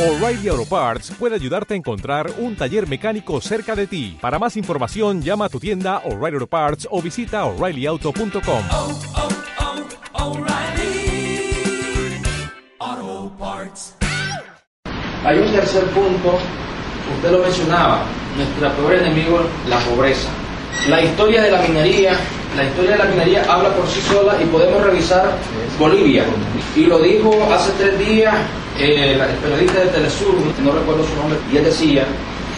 O'Reilly Auto Parts puede ayudarte a encontrar un taller mecánico cerca de ti. Para más información, llama a tu tienda O'Reilly Auto Parts o visita oreillyauto.com. oh, oh, Parts. Hay un tercer punto, usted lo mencionaba, nuestro peor enemigo, la pobreza. La historia de la minería, la historia de la minería habla por sí sola y podemos revisar Bolivia. Y lo dijo hace tres días eh, el periodista de Telesur, no recuerdo su nombre, y él decía,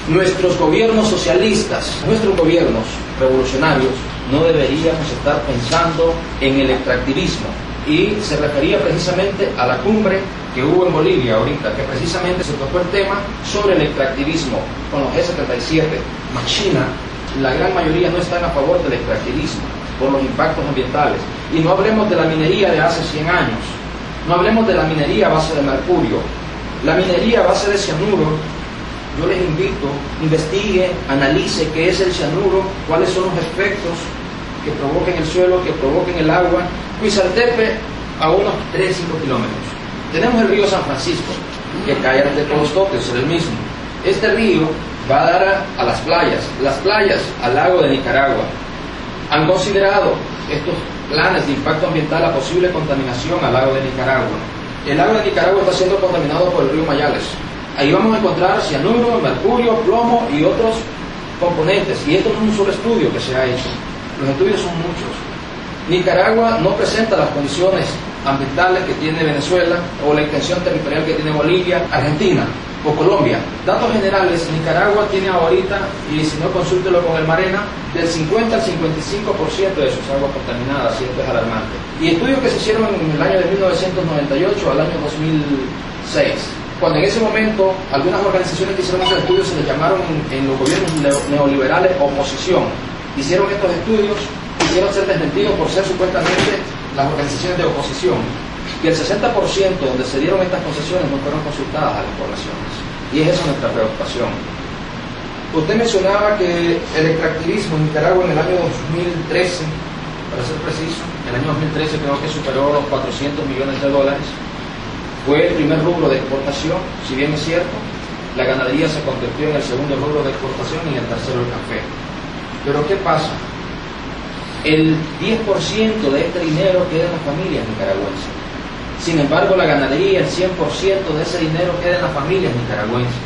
nuestros gobiernos socialistas, nuestros gobiernos revolucionarios, no deberíamos estar pensando en el extractivismo. Y se refería precisamente a la cumbre que hubo en Bolivia ahorita, que precisamente se tocó el tema sobre el extractivismo con los G77. Más China, la gran mayoría no están a favor del extractivismo por los impactos ambientales. Y no hablemos de la minería de hace 100 años, no hablemos de la minería a base de mercurio, la minería a base de cianuro. Yo les invito, investigue, analice qué es el cianuro, cuáles son los efectos que provoquen el suelo, que provoquen el agua. Cuizaltepe a unos 3-5 kilómetros. Tenemos el río San Francisco, que cae ante Colostote, es el mismo. Este río va a dar a, las playas, las playas al lago de Nicaragua. Han considerado estos planes de impacto ambiental a posible contaminación al lago de Nicaragua. El lago de Nicaragua está siendo contaminado por el río Mayales. Ahí vamos a encontrar cianuro, mercurio, plomo y otros componentes. Y esto no es un solo estudio que se ha hecho. Los estudios son muchos. Nicaragua no presenta las condiciones ambientales que tiene Venezuela o la extensión territorial que tiene Bolivia, Argentina o Colombia. Datos generales, Nicaragua tiene ahorita, y si no consúltelo con el Marena, del 50 al 55% de sus aguas contaminadas, y esto es alarmante. Y estudios que se hicieron en el año de 1998 al año 2006, cuando en ese momento algunas organizaciones que hicieron esos estudios se les llamaron en los gobiernos neo- neoliberales oposición. Hicieron estos estudios, quisieron ser desmentidos por ser supuestamente las organizaciones de oposición. Y el 60% donde se dieron estas concesiones no fueron consultadas a las poblaciones. Y es esa nuestra preocupación. Usted mencionaba que el extractivismo en Nicaragua en el año 2013, para ser preciso, el año 2013 creo que superó los 400 millones de dólares. Fue el primer rubro de exportación, si bien es cierto, la ganadería se convirtió en el segundo rubro de exportación y el tercero el café. Pero ¿qué pasa? El 10% de este dinero queda en las familias nicaragüenses. Sin embargo, la ganadería, el 100% de ese dinero queda en las familias nicaragüenses.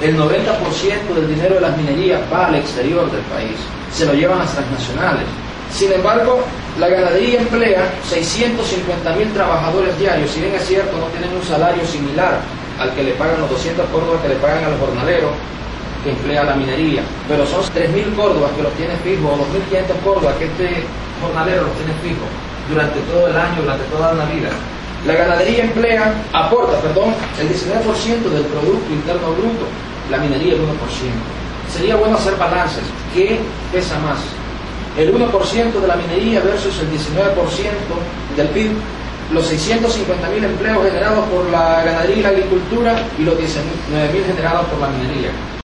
El 90% del dinero de las minerías va al exterior del país, se lo llevan las transnacionales. Sin embargo, la ganadería emplea 650 mil trabajadores diarios, si bien es cierto, no tienen un salario similar al que le pagan los 200 córdobas que le pagan a los jornaleros que emplea la minería, pero son 3.000 córdobas que los tiene fijos, o 2.500 córdobas que este jornalero los tiene fijos durante todo el año, durante toda la vida. La ganadería emplea, aporta, perdón, el 19% del Producto Interno Bruto, la minería el 1%. Sería bueno hacer balances. ¿Qué pesa más? El 1% de la minería versus el 19% del PIB, los 650.000 empleos generados por la ganadería y la agricultura y los 19.000 generados por la minería.